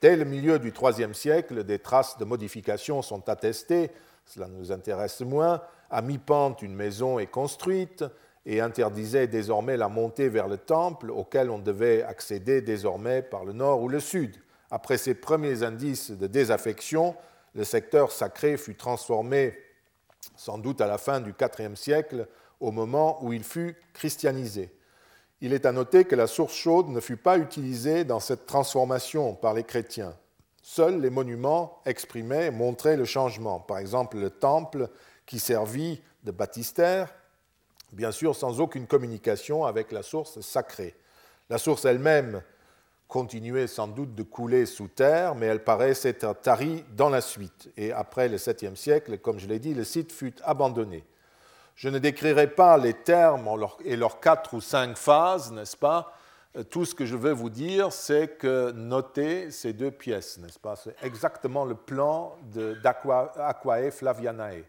Dès le milieu du IIIe siècle, des traces de modifications sont attestées, cela nous intéresse moins. À mi-pente, une maison est construite, et interdisait désormais la montée vers le temple auquel on devait accéder désormais par le nord ou le sud. Après ces premiers indices de désaffection, le secteur sacré fut transformé sans doute à la fin du IVe siècle, au moment où il fut christianisé. Il est à noter que la source chaude ne fut pas utilisée dans cette transformation par les chrétiens. Seuls les monuments exprimaient et montraient le changement. Par exemple, le temple qui servit de baptistère bien sûr sans aucune communication avec la source sacrée. La source elle-même continuait sans doute de couler sous terre, mais elle paraît s'être tarie dans la suite. Et après le 7e siècle, comme je l'ai dit, le site fut abandonné. Je ne décrirai pas les termes et leurs quatre ou cinq phases, n'est-ce pas? Tout ce que je veux vous dire, c'est que notez ces deux pièces, n'est-ce pas? C'est exactement le plan d'Aquae Flavianae.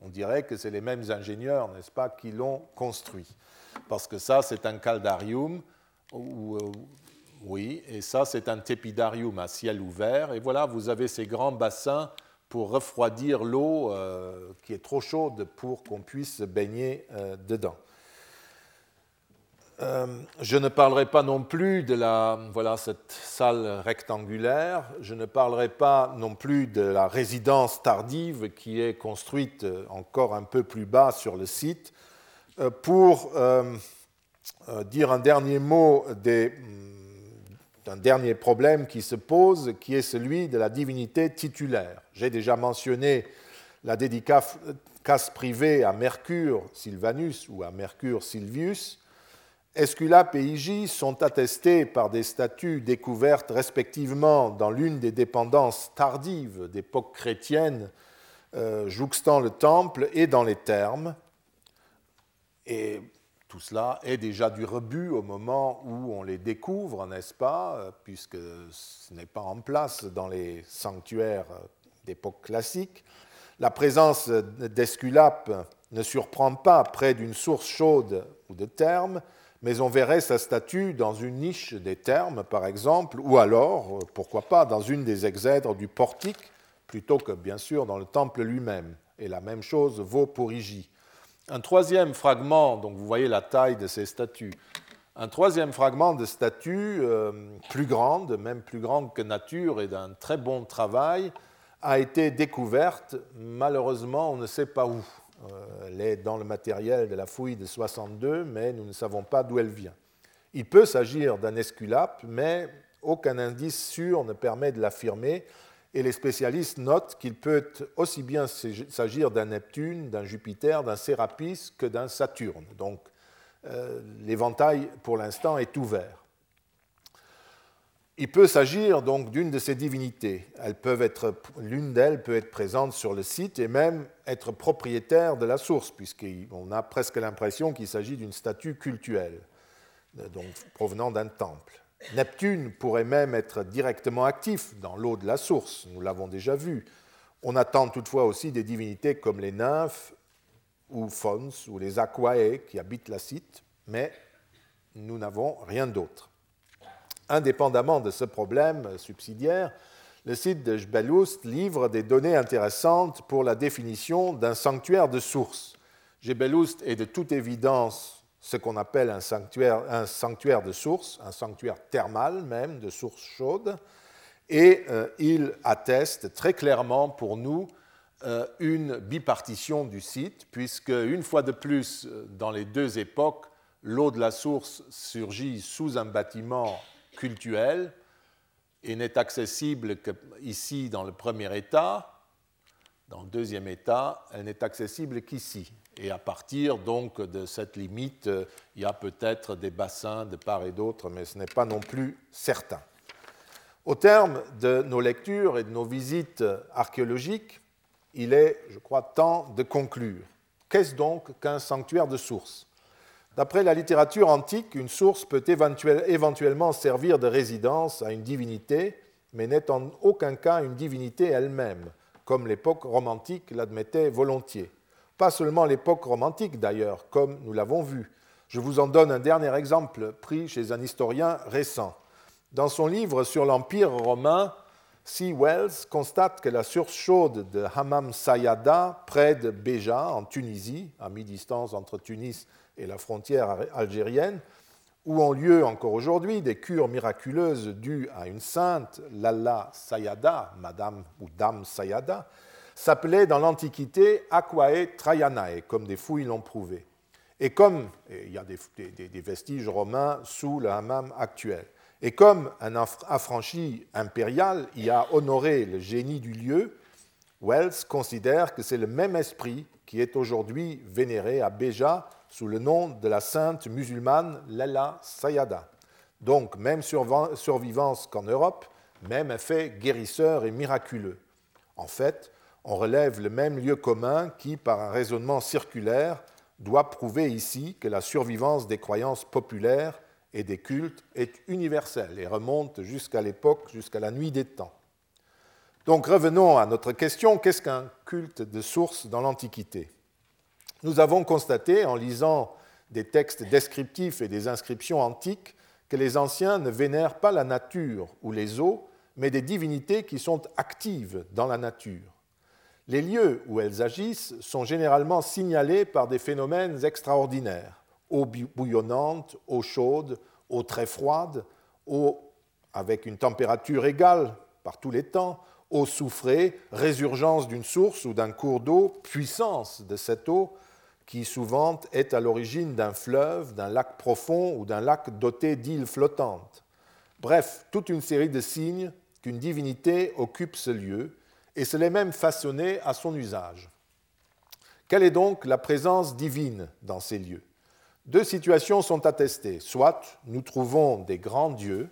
On dirait que c'est les mêmes ingénieurs, n'est-ce pas, qui l'ont construit. Parce que ça, c'est un caldarium, euh, oui, et ça, c'est un tépidarium à ciel ouvert. Et voilà, vous avez ces grands bassins pour refroidir l'eau euh, qui est trop chaude pour qu'on puisse baigner euh, dedans. Euh, je ne parlerai pas non plus de la, voilà, cette salle rectangulaire, je ne parlerai pas non plus de la résidence tardive qui est construite encore un peu plus bas sur le site, pour dire un dernier mot des, d'un dernier problème qui se pose, qui est celui de la divinité titulaire. J'ai déjà mentionné la dédicace privée à Mercure Sylvanus ou à Mercure Silvius, Esculape et Igi sont attestés par des statues découvertes respectivement dans l'une des dépendances tardives d'époque chrétienne euh, jouxtant le temple et dans les thermes. Tout cela est déjà du rebut au moment où on les découvre, n'est-ce pas, puisque ce n'est pas en place dans les sanctuaires d'époque classique. La présence d'Esculape ne surprend pas près d'une source chaude ou de thermes, mais on verrait sa statue dans une niche des thermes, par exemple, ou alors, pourquoi pas, dans une des exèdres du portique, plutôt que, bien sûr, dans le temple lui-même. Et la même chose vaut pour Igi. Un troisième fragment, donc vous voyez la taille de ces statues, un troisième fragment de statue, euh, plus grande, même plus grande que nature et d'un très bon travail, a été découverte, malheureusement, on ne sait pas où. Euh, elle est dans le matériel de la fouille de 62, mais nous ne savons pas d'où elle vient. Il peut s'agir d'un esculape, mais aucun indice sûr ne permet de l'affirmer, et les spécialistes notent qu'il peut aussi bien s'agir d'un Neptune, d'un Jupiter, d'un Sérapis que d'un Saturne. Donc euh, l'éventail, pour l'instant, est ouvert. Il peut s'agir donc d'une de ces divinités. l'une d'elles peut être présente sur le site et même être propriétaire de la source, puisqu'on a presque l'impression qu'il s'agit d'une statue cultuelle, donc provenant d'un temple. Neptune pourrait même être directement actif dans l'eau de la source, nous l'avons déjà vu. On attend toutefois aussi des divinités comme les nymphes ou Fons ou les Aquae qui habitent la site, mais nous n'avons rien d'autre. Indépendamment de ce problème subsidiaire, le site de Jbeloust livre des données intéressantes pour la définition d'un sanctuaire de source. Jbeloust est de toute évidence ce qu'on appelle un sanctuaire, de source, un sanctuaire thermal même, de source chaude, et euh, il atteste très clairement pour nous euh, une bipartition du site, puisque une fois de plus, dans les deux époques, l'eau de la source surgit sous un bâtiment cultuelle et n'est accessible qu'ici dans le premier état. Dans le deuxième état, elle n'est accessible qu'ici. Et à partir donc de cette limite, il y a peut-être des bassins de part et d'autre, mais ce n'est pas non plus certain. Au terme de nos lectures et de nos visites archéologiques, il est, je crois, temps de conclure. Qu'est-ce donc qu'un sanctuaire de source? D'après la littérature antique, une source peut éventuellement servir de résidence à une divinité, mais n'est en aucun cas une divinité elle-même, comme l'époque romantique l'admettait volontiers. Pas seulement l'époque romantique d'ailleurs, comme nous l'avons vu. Je vous en donne un dernier exemple pris chez un historien récent. Dans son livre sur l'Empire romain, C. Wells constate que la source chaude de Hammam Sayada, près de Béja, en Tunisie, à mi-distance entre Tunis et la frontière algérienne, où ont lieu encore aujourd'hui des cures miraculeuses dues à une sainte, Lalla Sayada, Madame ou Dame Sayada, s'appelait dans l'Antiquité Aquae Traianae, comme des fouilles l'ont prouvé. Et comme il y a des, vestiges romains sous le hammam actuel, et comme un affranchi impérial y a honoré le génie du lieu, Wells considère que c'est le même esprit qui est aujourd'hui vénéré à Béja sous le nom de la sainte musulmane Lalla Sayada. Donc, même survivance qu'en Europe, même effet guérisseur et miraculeux. En fait, on relève le même lieu commun qui, par un raisonnement circulaire, doit prouver ici que la survivance des croyances populaires et des cultes est universelle et remonte jusqu'à l'époque, jusqu'à la nuit des temps. Donc revenons à notre question, qu'est-ce qu'un culte de source dans l'Antiquité? Nous avons constaté, en lisant des textes descriptifs et des inscriptions antiques, que les anciens ne vénèrent pas la nature ou les eaux, mais des divinités qui sont actives dans la nature. Les lieux où elles agissent sont généralement signalés par des phénomènes extraordinaires eau bouillonnante, eau chaude, eau très froide, eau avec une température égale par tous les temps, eau soufrée, résurgence d'une source ou d'un cours d'eau, puissance de cette eau, qui souvent est à l'origine d'un fleuve, d'un lac profond ou d'un lac doté d'îles flottantes. Bref, toute une série de signes qu'une divinité occupe ce lieu et se l'est même façonné à son usage. Quelle est donc la présence divine dans ces lieux? Deux situations sont attestées. Soit nous trouvons des grands dieux,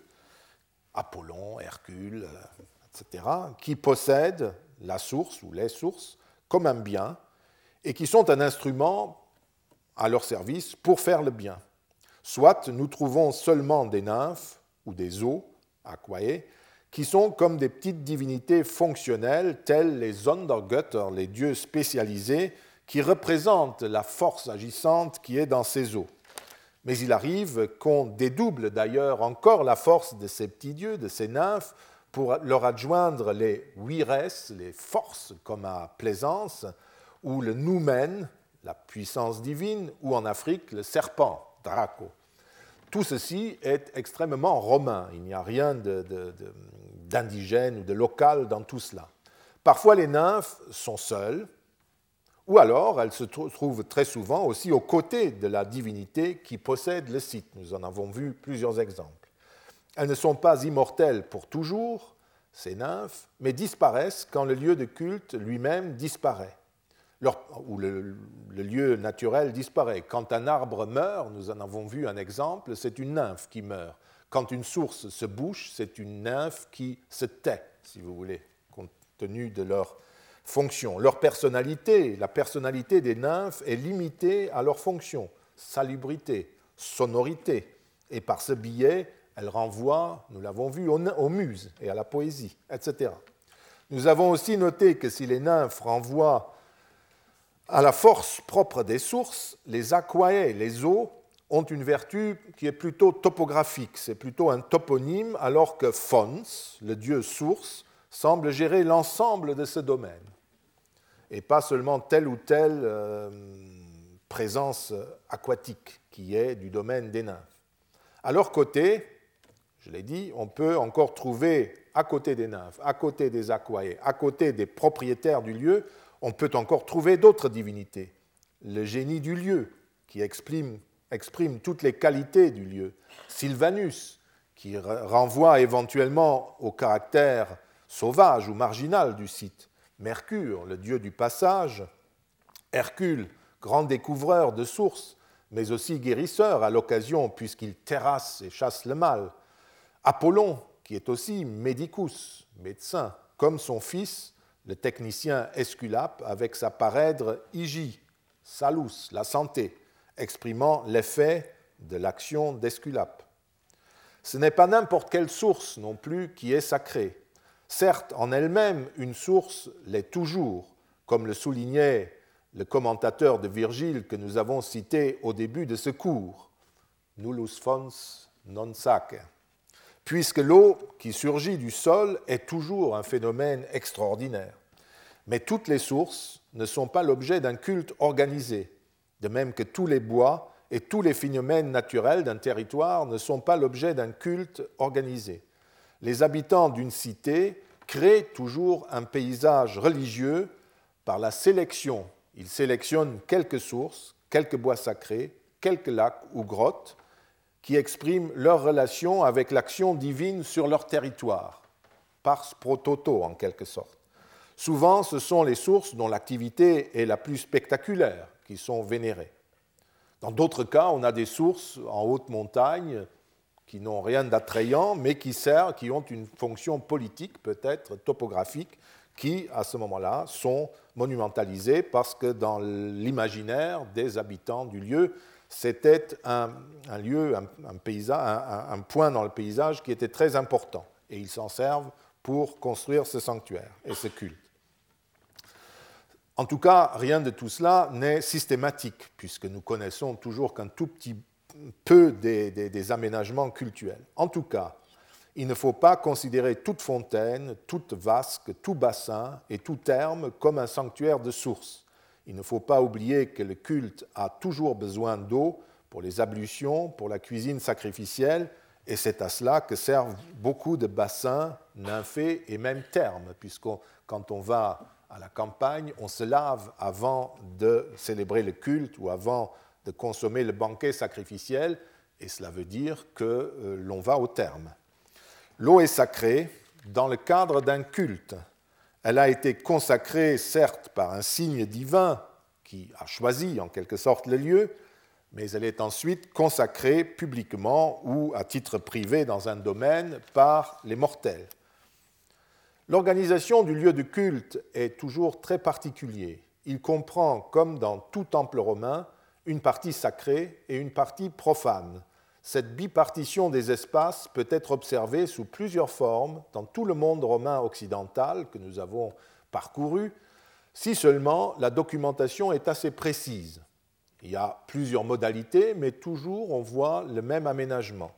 Apollon, Hercule, etc., qui possèdent la source ou les sources comme un bien et qui sont un instrument à leur service pour faire le bien. Soit nous trouvons seulement des nymphes ou des eaux, aquae, qui sont comme des petites divinités fonctionnelles, telles les Ondergötter, les dieux spécialisés, qui représentent la force agissante qui est dans ces eaux. Mais il arrive qu'on dédouble d'ailleurs encore la force de ces petits dieux, de ces nymphes, pour leur adjoindre les wires, les forces comme à Plaisance, ou le noumen, la puissance divine, ou en Afrique, le serpent, Draco. Tout ceci est extrêmement romain. Il n'y a rien d'indigène ou de local dans tout cela. Parfois, les nymphes sont seules, ou alors elles se trouvent très souvent aussi aux côtés de la divinité qui possède le site. Nous en avons vu plusieurs exemples. Elles ne sont pas immortelles pour toujours, ces nymphes, mais disparaissent quand le lieu de culte lui-même disparaît où le, lieu naturel disparaît. Quand un arbre meurt, nous en avons vu un exemple, c'est une nymphe qui meurt. quand une source se bouche, c'est une nymphe qui se tait, si vous voulez, compte tenu de leur fonction. Leur personnalité, la personnalité des nymphes est limitée à leur fonction, salubrité, sonorité, et par ce biais, elle renvoie, nous l'avons vu, aux muses et à la poésie, etc. Nous avons aussi noté que si les nymphes renvoient à la force propre des sources, les aquae, les eaux, ont une vertu qui est plutôt topographique, c'est plutôt un toponyme, alors que Fons, le dieu source, semble gérer l'ensemble de ce domaine, et pas seulement telle ou telle euh, présence aquatique qui est du domaine des nymphes. À leur côté, je l'ai dit, on peut encore trouver à côté des nymphes, à côté des aquae, à côté des propriétaires du lieu, on peut encore trouver d'autres divinités. Le génie du lieu, qui exprime, toutes les qualités du lieu. Sylvanus, qui renvoie éventuellement au caractère sauvage ou marginal du site. Mercure, le dieu du passage. Hercule, grand découvreur de sources, mais aussi guérisseur à l'occasion puisqu'il terrasse et chasse le mal. Apollon, qui est aussi médicus, médecin, comme son fils, le technicien Esculape avec sa parèdre Igi, salus, la santé, exprimant l'effet de l'action d'Esculape. Ce n'est pas n'importe quelle source non plus qui est sacrée. Certes, en elle-même, une source l'est toujours, comme le soulignait le commentateur de Virgile que nous avons cité au début de ce cours, nullus fons non sacer puisque l'eau qui surgit du sol est toujours un phénomène extraordinaire. Mais toutes les sources ne sont pas l'objet d'un culte organisé, de même que tous les bois et tous les phénomènes naturels d'un territoire ne sont pas l'objet d'un culte organisé. Les habitants d'une cité créent toujours un paysage religieux par la sélection. Ils sélectionnent quelques sources, quelques bois sacrés, quelques lacs ou grottes, qui expriment leur relation avec l'action divine sur leur territoire, pars pro toto en quelque sorte. Souvent, ce sont les sources dont l'activité est la plus spectaculaire qui sont vénérées. Dans d'autres cas, on a des sources en haute montagne qui n'ont rien d'attrayant, mais qui servent, qui ont une fonction politique, peut-être topographique, qui, à ce moment-là, sont monumentalisées parce que dans l'imaginaire des habitants du lieu, c'était un, lieu, un, point dans le paysage qui était très important. Et ils s'en servent pour construire ce sanctuaire et ce culte. En tout cas, rien de tout cela n'est systématique, puisque nous connaissons toujours qu'un tout petit peu des, aménagements cultuels. En tout cas, il ne faut pas considérer toute fontaine, toute vasque, tout bassin et tout terme comme un sanctuaire de source. Il ne faut pas oublier que le culte a toujours besoin d'eau pour les ablutions, pour la cuisine sacrificielle, et c'est à cela que servent beaucoup de bassins nymphés et même thermes, puisque quand on va à la campagne, on se lave avant de célébrer le culte ou avant de consommer le banquet sacrificiel, et cela veut dire que euh, l'on va au terme. L'eau est sacrée dans le cadre d'un culte. Elle a été consacrée, certes, par un signe divin qui a choisi en quelque sorte le lieu, mais elle est ensuite consacrée publiquement ou à titre privé dans un domaine par les mortels. L'organisation du lieu de culte est toujours très particulier. Il comprend, comme dans tout temple romain, une partie sacrée et une partie profane, cette bipartition des espaces peut être observée sous plusieurs formes dans tout le monde romain occidental que nous avons parcouru, si seulement la documentation est assez précise. Il y a plusieurs modalités, mais toujours on voit le même aménagement.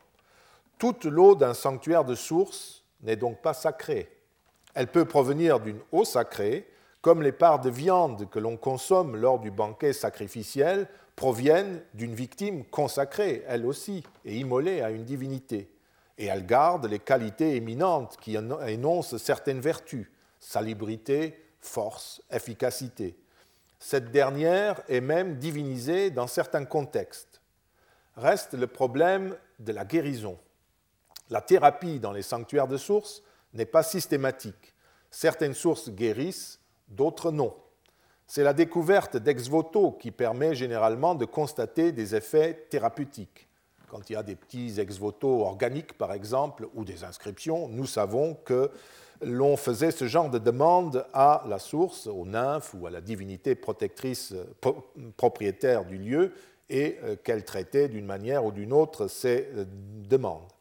Toute l'eau d'un sanctuaire de source n'est donc pas sacrée. Elle peut provenir d'une eau sacrée, comme les parts de viande que l'on consomme lors du banquet sacrificiel proviennent d'une victime consacrée, elle aussi, et immolée à une divinité. Et elle garde les qualités éminentes qui énoncent certaines vertus, salubrité, force, efficacité. Cette dernière est même divinisée dans certains contextes. Reste le problème de la guérison. La thérapie dans les sanctuaires de sources n'est pas systématique. Certaines sources guérissent, d'autres non. C'est la découverte d'ex voto qui permet généralement de constater des effets thérapeutiques. quand il y a des petits ex-voto organiques, par exemple, ou des inscriptions, nous savons que l'on faisait ce genre de demande à la source, aux nymphes ou à la divinité protectrice propriétaire du lieu, et euh, qu'elle traitait d'une manière ou d'une autre ces euh, demandes.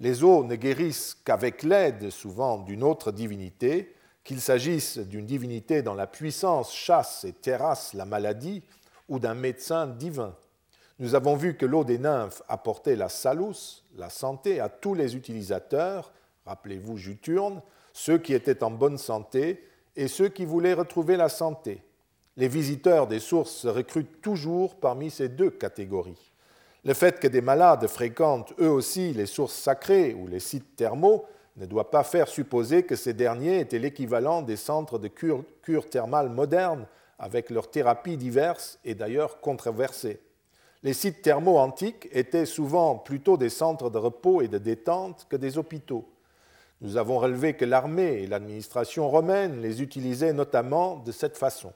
Les eaux ne guérissent qu'avec l'aide souvent d'une autre divinité, qu'il s'agisse d'une divinité dont la puissance chasse et terrasse la maladie ou d'un médecin divin. Nous avons vu que l'eau des nymphes apportait la salus, la santé, à tous les utilisateurs, rappelez-vous Juturne, ceux qui étaient en bonne santé et ceux qui voulaient retrouver la santé. Les visiteurs des sources se recrutent toujours parmi ces deux catégories. Le fait que des malades fréquentent eux aussi les sources sacrées ou les sites thermaux ne doit pas faire supposer que ces derniers étaient l'équivalent des centres de cure, thermale modernes avec leurs thérapies diverses et d'ailleurs controversées. Les sites thermaux antiques étaient souvent plutôt des centres de repos et de détente que des hôpitaux. Nous avons relevé que l'armée et l'administration romaine les utilisaient notamment de cette façon.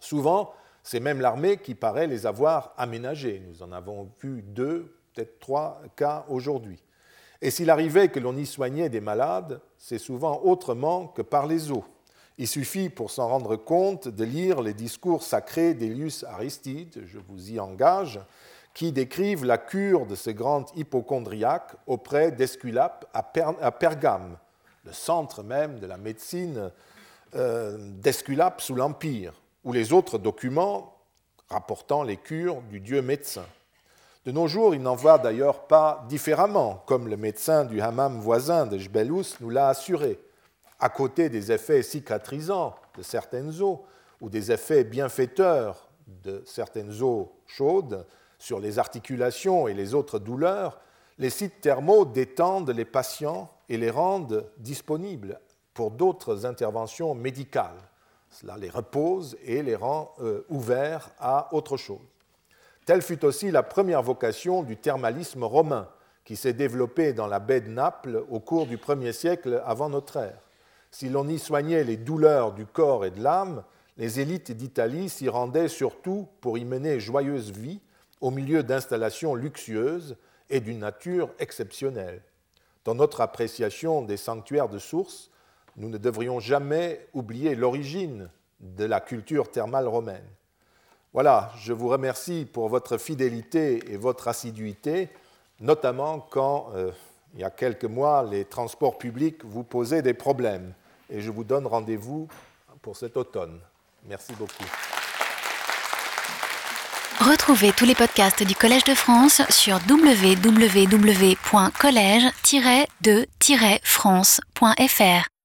Souvent, c'est même l'armée qui paraît les avoir aménagés. Nous en avons vu deux, peut-être trois cas aujourd'hui. Et s'il arrivait que l'on y soignait des malades, c'est souvent autrement que par les eaux. Il suffit pour s'en rendre compte de lire les discours sacrés d'Elius Aristide, je vous y engage, qui décrivent la cure de ce grand hypochondriaque auprès d'Esculape à, Pergame, le centre même de la médecine euh, d'Esculape sous l'Empire, ou les autres documents rapportant les cures du dieu médecin. De nos jours, il n'en va d'ailleurs pas différemment, comme le médecin du hammam voisin de Jbelous nous l'a assuré à côté des effets cicatrisants de certaines eaux ou des effets bienfaiteurs de certaines eaux chaudes sur les articulations et les autres douleurs, les sites thermaux détendent les patients et les rendent disponibles pour d'autres interventions médicales. Cela les repose et les rend euh, ouverts à autre chose. Telle fut aussi la première vocation du thermalisme romain, qui s'est développé dans la baie de Naples au cours du premier siècle avant notre ère. Si l'on y soignait les douleurs du corps et de l'âme, les élites d'Italie s'y rendaient surtout pour y mener joyeuse vie au milieu d'installations luxueuses et d'une nature exceptionnelle. Dans notre appréciation des sanctuaires de sources, nous ne devrions jamais oublier l'origine de la culture thermale romaine. Voilà, je vous remercie pour votre fidélité et votre assiduité, notamment quand, euh, il y a quelques mois, les transports publics vous posaient des problèmes et je vous donne rendez-vous pour cet automne. Merci beaucoup. Retrouvez tous les podcasts du Collège de France sur www.collège-de-france.fr.